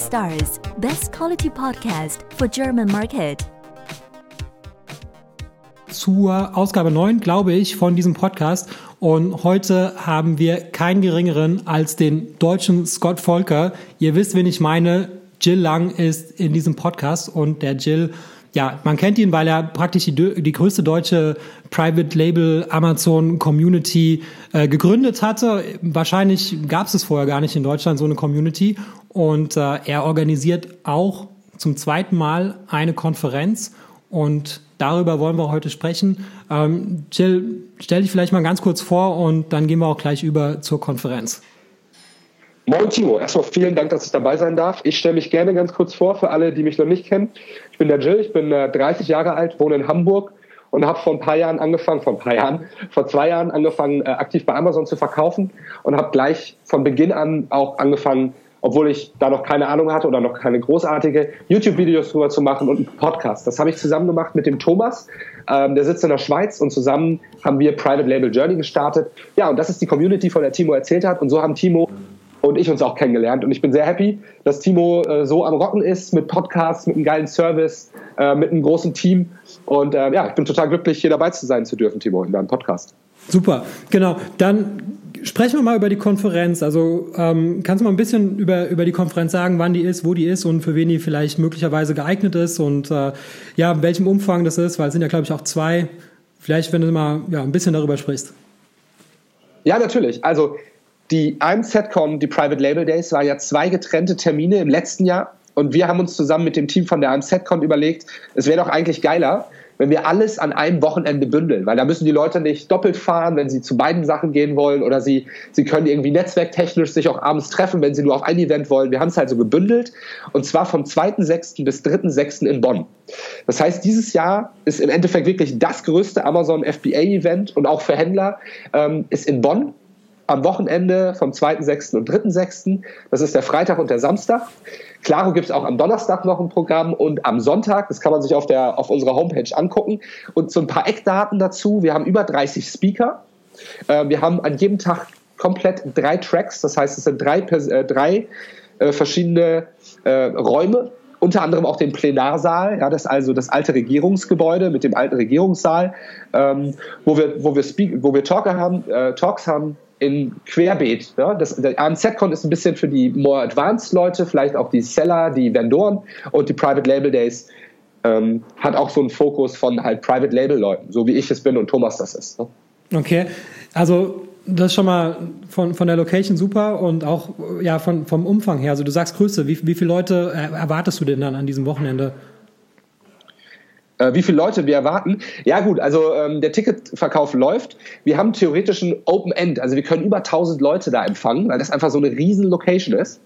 5 stars. Best quality podcast for German market. Zur Ausgabe 9, glaube ich, von diesem Podcast. Und heute haben wir keinen geringeren als den deutschen Scott Volker. Ihr wisst, wen ich meine. Jill Lang ist in diesem Podcast und der Jill ja, man kennt ihn, weil er praktisch die, die größte deutsche Private Label Amazon Community äh, gegründet hatte. Wahrscheinlich gab es es vorher gar nicht in Deutschland, so eine Community. Und äh, er organisiert auch zum zweiten Mal eine Konferenz und darüber wollen wir heute sprechen. Ähm, Jill, stell dich vielleicht mal ganz kurz vor und dann gehen wir auch gleich über zur Konferenz. Moin Timo, erstmal vielen Dank, dass ich dabei sein darf. Ich stelle mich gerne ganz kurz vor für alle, die mich noch nicht kennen. Ich bin der Jill, ich bin äh, 30 Jahre alt, wohne in Hamburg und habe vor ein paar Jahren angefangen, vor ein paar Jahren, vor zwei Jahren angefangen, äh, aktiv bei Amazon zu verkaufen und habe gleich von Beginn an auch angefangen, obwohl ich da noch keine Ahnung hatte oder noch keine großartige YouTube-Videos drüber zu machen und einen Podcast. Das habe ich zusammen gemacht mit dem Thomas. Ähm, der sitzt in der Schweiz und zusammen haben wir Private Label Journey gestartet. Ja, und das ist die Community, von der Timo erzählt hat. Und so haben Timo und ich uns auch kennengelernt. Und ich bin sehr happy, dass Timo äh, so am Rocken ist mit Podcasts, mit einem geilen Service, äh, mit einem großen Team. Und äh, ja, ich bin total glücklich, hier dabei zu sein zu dürfen, Timo, in deinem Podcast. Super, genau. Dann sprechen wir mal über die Konferenz. Also ähm, kannst du mal ein bisschen über, über die Konferenz sagen, wann die ist, wo die ist und für wen die vielleicht möglicherweise geeignet ist und äh, ja, in welchem Umfang das ist, weil es sind ja, glaube ich, auch zwei. Vielleicht, wenn du mal ja, ein bisschen darüber sprichst. Ja, natürlich. Also die AMZCon, die Private Label Days, war ja zwei getrennte Termine im letzten Jahr. Und wir haben uns zusammen mit dem Team von der AMZCon überlegt, es wäre doch eigentlich geiler, wenn wir alles an einem Wochenende bündeln, weil da müssen die Leute nicht doppelt fahren, wenn sie zu beiden Sachen gehen wollen oder sie, sie können irgendwie netzwerktechnisch sich auch abends treffen, wenn sie nur auf ein Event wollen. Wir haben es halt so gebündelt und zwar vom 2.6. bis 3.6. in Bonn. Das heißt, dieses Jahr ist im Endeffekt wirklich das größte Amazon FBA Event und auch für Händler ähm, ist in Bonn am Wochenende vom 2.6. und 3.6. Das ist der Freitag und der Samstag. Claro gibt es auch am Donnerstag noch ein Programm und am Sonntag, das kann man sich auf, der, auf unserer Homepage angucken. Und so ein paar Eckdaten dazu. Wir haben über 30 Speaker. Äh, wir haben an jedem Tag komplett drei Tracks. Das heißt, es sind drei, äh, drei äh, verschiedene Räume, unter anderem auch den Plenarsaal, ja, das ist also das alte Regierungsgebäude mit dem alten Regierungssaal, ähm, wo wir, wo wir, Speak, wo wir Talker haben, äh, Talks haben, in Querbeet. Ja? Das, der AMZ-Con ist ein bisschen für die more advanced Leute, vielleicht auch die Seller, die Vendoren und die Private Label Days ähm, hat auch so einen Fokus von halt Private Label Leuten, so wie ich es bin und Thomas das ist. Ne? Okay, also das ist schon mal von, von der Location super und auch ja von, vom Umfang her. Also du sagst Größe, wie, wie viele Leute erwartest du denn dann an diesem Wochenende? Äh, wie viele Leute wir erwarten. Ja gut, also ähm, der Ticketverkauf läuft. Wir haben theoretisch ein Open End, also wir können über 1000 Leute da empfangen, weil das einfach so eine riesen Location ist.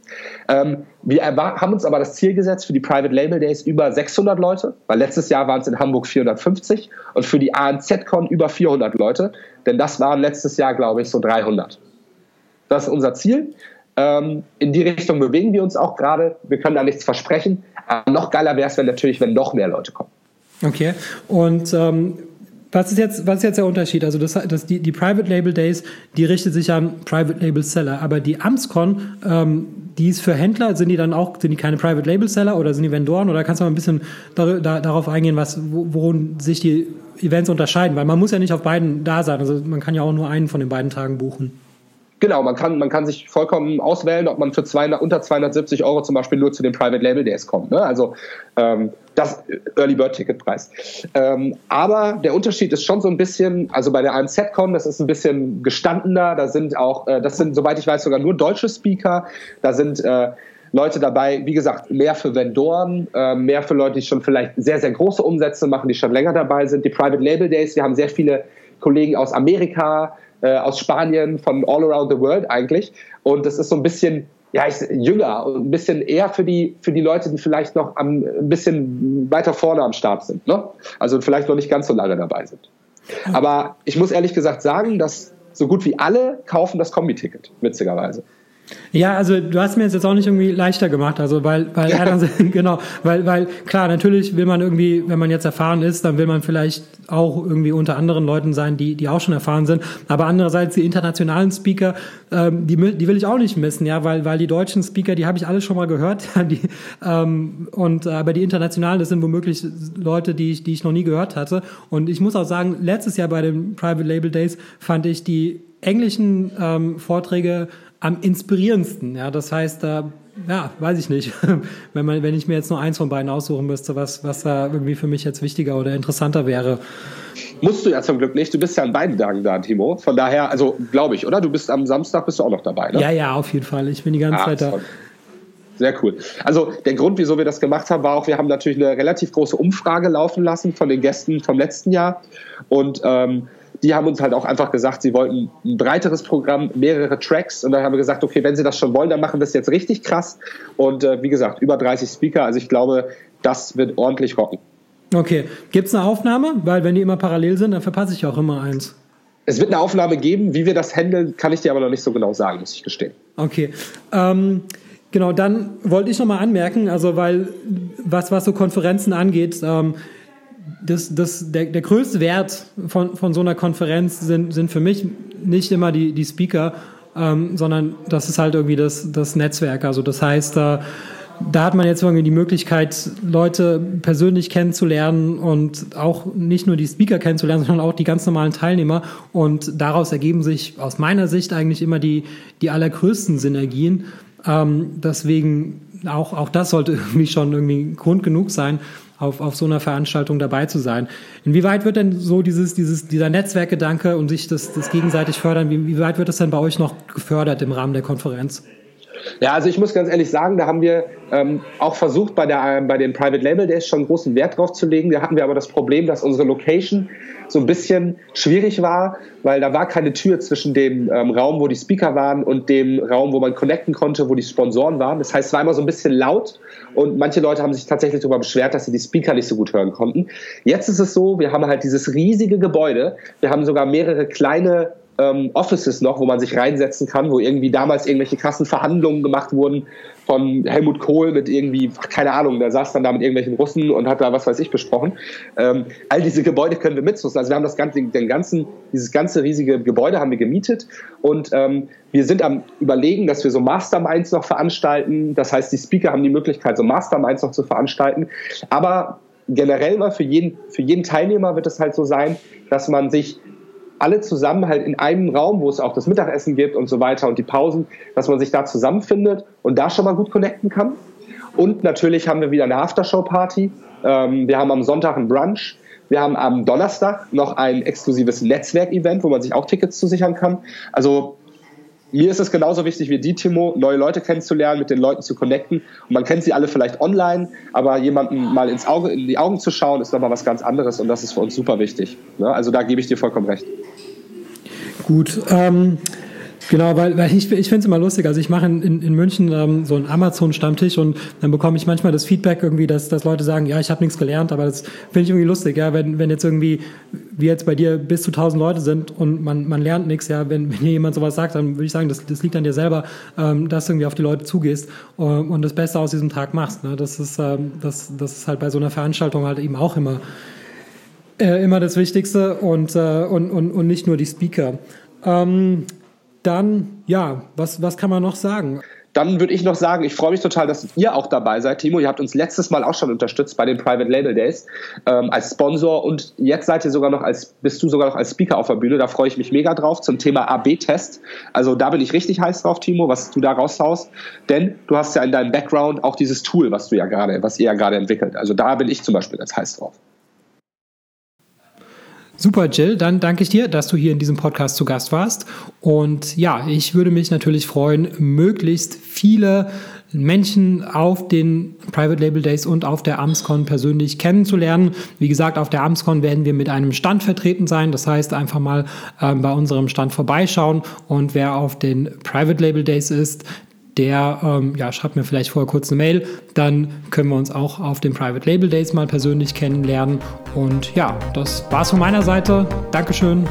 Ähm, wir haben uns aber das Ziel gesetzt für die Private Label Days über 600 Leute, weil letztes Jahr waren es in Hamburg 450 und für die ANZ-Con über 400 Leute, denn das waren letztes Jahr, glaube ich, so 300. Das ist unser Ziel. Ähm, in die Richtung bewegen wir uns auch gerade. Wir können da nichts versprechen. Aber noch geiler wäre es, natürlich, wenn noch mehr Leute kommen. Okay. Und ähm, was ist jetzt, was ist jetzt der Unterschied? Also das, das, die, die Private Label Days, die richtet sich an Private Label Seller, aber die Amscon, ähm, die ist für Händler, sind die dann auch, sind die keine Private Label Seller oder sind die Vendoren? Oder kannst du mal ein bisschen dar, da, darauf eingehen, was, worin sich die Events unterscheiden? Weil man muss ja nicht auf beiden da sein. Also man kann ja auch nur einen von den beiden Tagen buchen. Genau, man kann, man kann sich vollkommen auswählen, ob man für 200, unter 270 Euro zum Beispiel nur zu den Private Label Days kommt. Ne? Also ähm, das Early Bird Ticketpreis. Ähm, aber der Unterschied ist schon so ein bisschen, also bei der AMZ-Con, das ist ein bisschen gestandener, da sind auch, äh, das sind, soweit ich weiß, sogar nur deutsche Speaker, da sind äh, Leute dabei, wie gesagt, mehr für Vendoren, äh, mehr für Leute, die schon vielleicht sehr, sehr große Umsätze machen, die schon länger dabei sind. Die Private Label Days, wir haben sehr viele Kollegen aus Amerika, äh, aus Spanien, von all around the world eigentlich. Und das ist so ein bisschen ja, ich, jünger und ein bisschen eher für die, für die Leute, die vielleicht noch am, ein bisschen weiter vorne am Start sind. Ne? Also vielleicht noch nicht ganz so lange dabei sind. Aber ich muss ehrlich gesagt sagen, dass so gut wie alle kaufen das Kombi-Ticket, witzigerweise. Ja, also du hast mir jetzt auch nicht irgendwie leichter gemacht, also weil, weil ja. dann, genau, weil, weil klar, natürlich will man irgendwie, wenn man jetzt erfahren ist, dann will man vielleicht auch irgendwie unter anderen Leuten sein, die, die auch schon erfahren sind. Aber andererseits die internationalen Speaker, ähm, die, die will ich auch nicht missen, ja, weil, weil die deutschen Speaker, die habe ich alle schon mal gehört, ja, die, ähm, und aber die internationalen, das sind womöglich Leute, die ich, die ich noch nie gehört hatte. Und ich muss auch sagen, letztes Jahr bei den Private Label Days fand ich die englischen ähm, Vorträge am inspirierendsten. Ja, das heißt, da, ja, weiß ich nicht, wenn man, wenn ich mir jetzt nur eins von beiden aussuchen müsste, was, was da irgendwie für mich jetzt wichtiger oder interessanter wäre. Musst du ja zum Glück nicht. Du bist ja an beiden Tagen da, Timo. Von daher, also glaube ich, oder? Du bist am Samstag bist du auch noch dabei, ne? Ja, ja, auf jeden Fall. Ich bin die ganze ah, Zeit da. Sehr cool. Also der Grund, wieso wir das gemacht haben, war auch, wir haben natürlich eine relativ große Umfrage laufen lassen von den Gästen vom letzten Jahr. Und ähm, die haben uns halt auch einfach gesagt, sie wollten ein breiteres Programm, mehrere Tracks und dann haben wir gesagt, okay, wenn sie das schon wollen, dann machen wir es jetzt richtig krass und äh, wie gesagt, über 30 Speaker, also ich glaube, das wird ordentlich rocken. Okay, gibt es eine Aufnahme? Weil wenn die immer parallel sind, dann verpasse ich auch immer eins. Es wird eine Aufnahme geben, wie wir das handeln, kann ich dir aber noch nicht so genau sagen, muss ich gestehen. Okay. Ähm, genau, dann wollte ich nochmal anmerken, also weil was, was so Konferenzen angeht, ähm, das, das, der, der größte Wert von, von so einer Konferenz sind, sind für mich nicht immer die, die Speaker, ähm, sondern das ist halt irgendwie das, das Netzwerk. Also das heißt, äh, da hat man jetzt irgendwie die Möglichkeit, Leute persönlich kennenzulernen und auch nicht nur die Speaker kennenzulernen, sondern auch die ganz normalen Teilnehmer. Und daraus ergeben sich aus meiner Sicht eigentlich immer die, die allergrößten Synergien. Ähm, deswegen auch, auch das sollte irgendwie schon irgendwie Grund genug sein, auf, auf so einer Veranstaltung dabei zu sein. Inwieweit wird denn so dieses, dieses, dieser Netzwerkgedanke und sich das, das gegenseitig fördern, wie, wie weit wird das denn bei euch noch gefördert im Rahmen der Konferenz? Ja, also ich muss ganz ehrlich sagen, da haben wir ähm, auch versucht, bei, der, bei den Private Label Days schon großen Wert drauf zu legen. Da hatten wir aber das Problem, dass unsere Location so ein bisschen schwierig war, weil da war keine Tür zwischen dem ähm, Raum, wo die Speaker waren und dem Raum, wo man connecten konnte, wo die Sponsoren waren. Das heißt, es war immer so ein bisschen laut und manche Leute haben sich tatsächlich darüber beschwert, dass sie die Speaker nicht so gut hören konnten. Jetzt ist es so, wir haben halt dieses riesige Gebäude. Wir haben sogar mehrere kleine ähm, Offices noch, wo man sich reinsetzen kann, wo irgendwie damals irgendwelche krassen Verhandlungen gemacht wurden von Helmut Kohl mit irgendwie, keine Ahnung, der saß dann da mit irgendwelchen Russen und hat da was weiß ich besprochen. Ähm, all diese Gebäude können wir mitnutzen. Also wir haben das ganze, den ganzen, dieses ganze riesige Gebäude haben wir gemietet und ähm, wir sind am überlegen, dass wir so Masterminds noch veranstalten. Das heißt, die Speaker haben die Möglichkeit, so Masterminds noch zu veranstalten. Aber generell mal für jeden, für jeden Teilnehmer wird es halt so sein, dass man sich alle zusammen halt in einem Raum, wo es auch das Mittagessen gibt und so weiter und die Pausen, dass man sich da zusammenfindet und da schon mal gut connecten kann. Und natürlich haben wir wieder eine Aftershow-Party. Ähm, wir haben am Sonntag ein Brunch. Wir haben am Donnerstag noch ein exklusives Netzwerkevent, wo man sich auch Tickets zusichern kann. Also mir ist es genauso wichtig wie die, Timo, neue Leute kennenzulernen, mit den Leuten zu connecten. Und man kennt sie alle vielleicht online, aber jemanden mal ins Auge, in die Augen zu schauen, ist nochmal was ganz anderes und das ist für uns super wichtig. Ne? Also da gebe ich dir vollkommen recht. Gut. Ähm, Genau, weil, weil ich, ich finde es immer lustig. Also ich mache in, in, in München ähm, so einen Amazon-Stammtisch und dann bekomme ich manchmal das Feedback irgendwie, dass, dass Leute sagen, ja, ich habe nichts gelernt, aber das finde ich irgendwie lustig, ja, wenn, wenn jetzt irgendwie, wie jetzt bei dir, bis zu tausend Leute sind und man, man lernt nichts, ja, wenn, wenn dir jemand sowas sagt, dann würde ich sagen, das, das liegt an dir selber, ähm, dass du irgendwie auf die Leute zugehst ähm, und das Beste aus diesem Tag machst. Ne? Das, ist, ähm, das, das ist halt bei so einer Veranstaltung halt eben auch immer, äh, immer das Wichtigste und, äh, und, und, und nicht nur die Speaker. Ähm, dann, ja, was, was kann man noch sagen? Dann würde ich noch sagen, ich freue mich total, dass ihr auch dabei seid, Timo. Ihr habt uns letztes Mal auch schon unterstützt bei den Private Label Days ähm, als Sponsor und jetzt seid ihr sogar noch als, bist du sogar noch als Speaker auf der Bühne. Da freue ich mich mega drauf zum Thema AB-Test. Also da bin ich richtig heiß drauf, Timo, was du da raushaust. Denn du hast ja in deinem Background auch dieses Tool, was du ja gerade, was ihr ja gerade entwickelt. Also da bin ich zum Beispiel ganz heiß drauf. Super, Jill. Dann danke ich dir, dass du hier in diesem Podcast zu Gast warst. Und ja, ich würde mich natürlich freuen, möglichst viele Menschen auf den Private Label Days und auf der Amscon persönlich kennenzulernen. Wie gesagt, auf der Amscon werden wir mit einem Stand vertreten sein. Das heißt, einfach mal äh, bei unserem Stand vorbeischauen. Und wer auf den Private Label Days ist, der ähm, ja, schreibt mir vielleicht vorher kurz eine Mail. Dann können wir uns auch auf den Private Label Days mal persönlich kennenlernen. Und ja, das war's von meiner Seite. Dankeschön.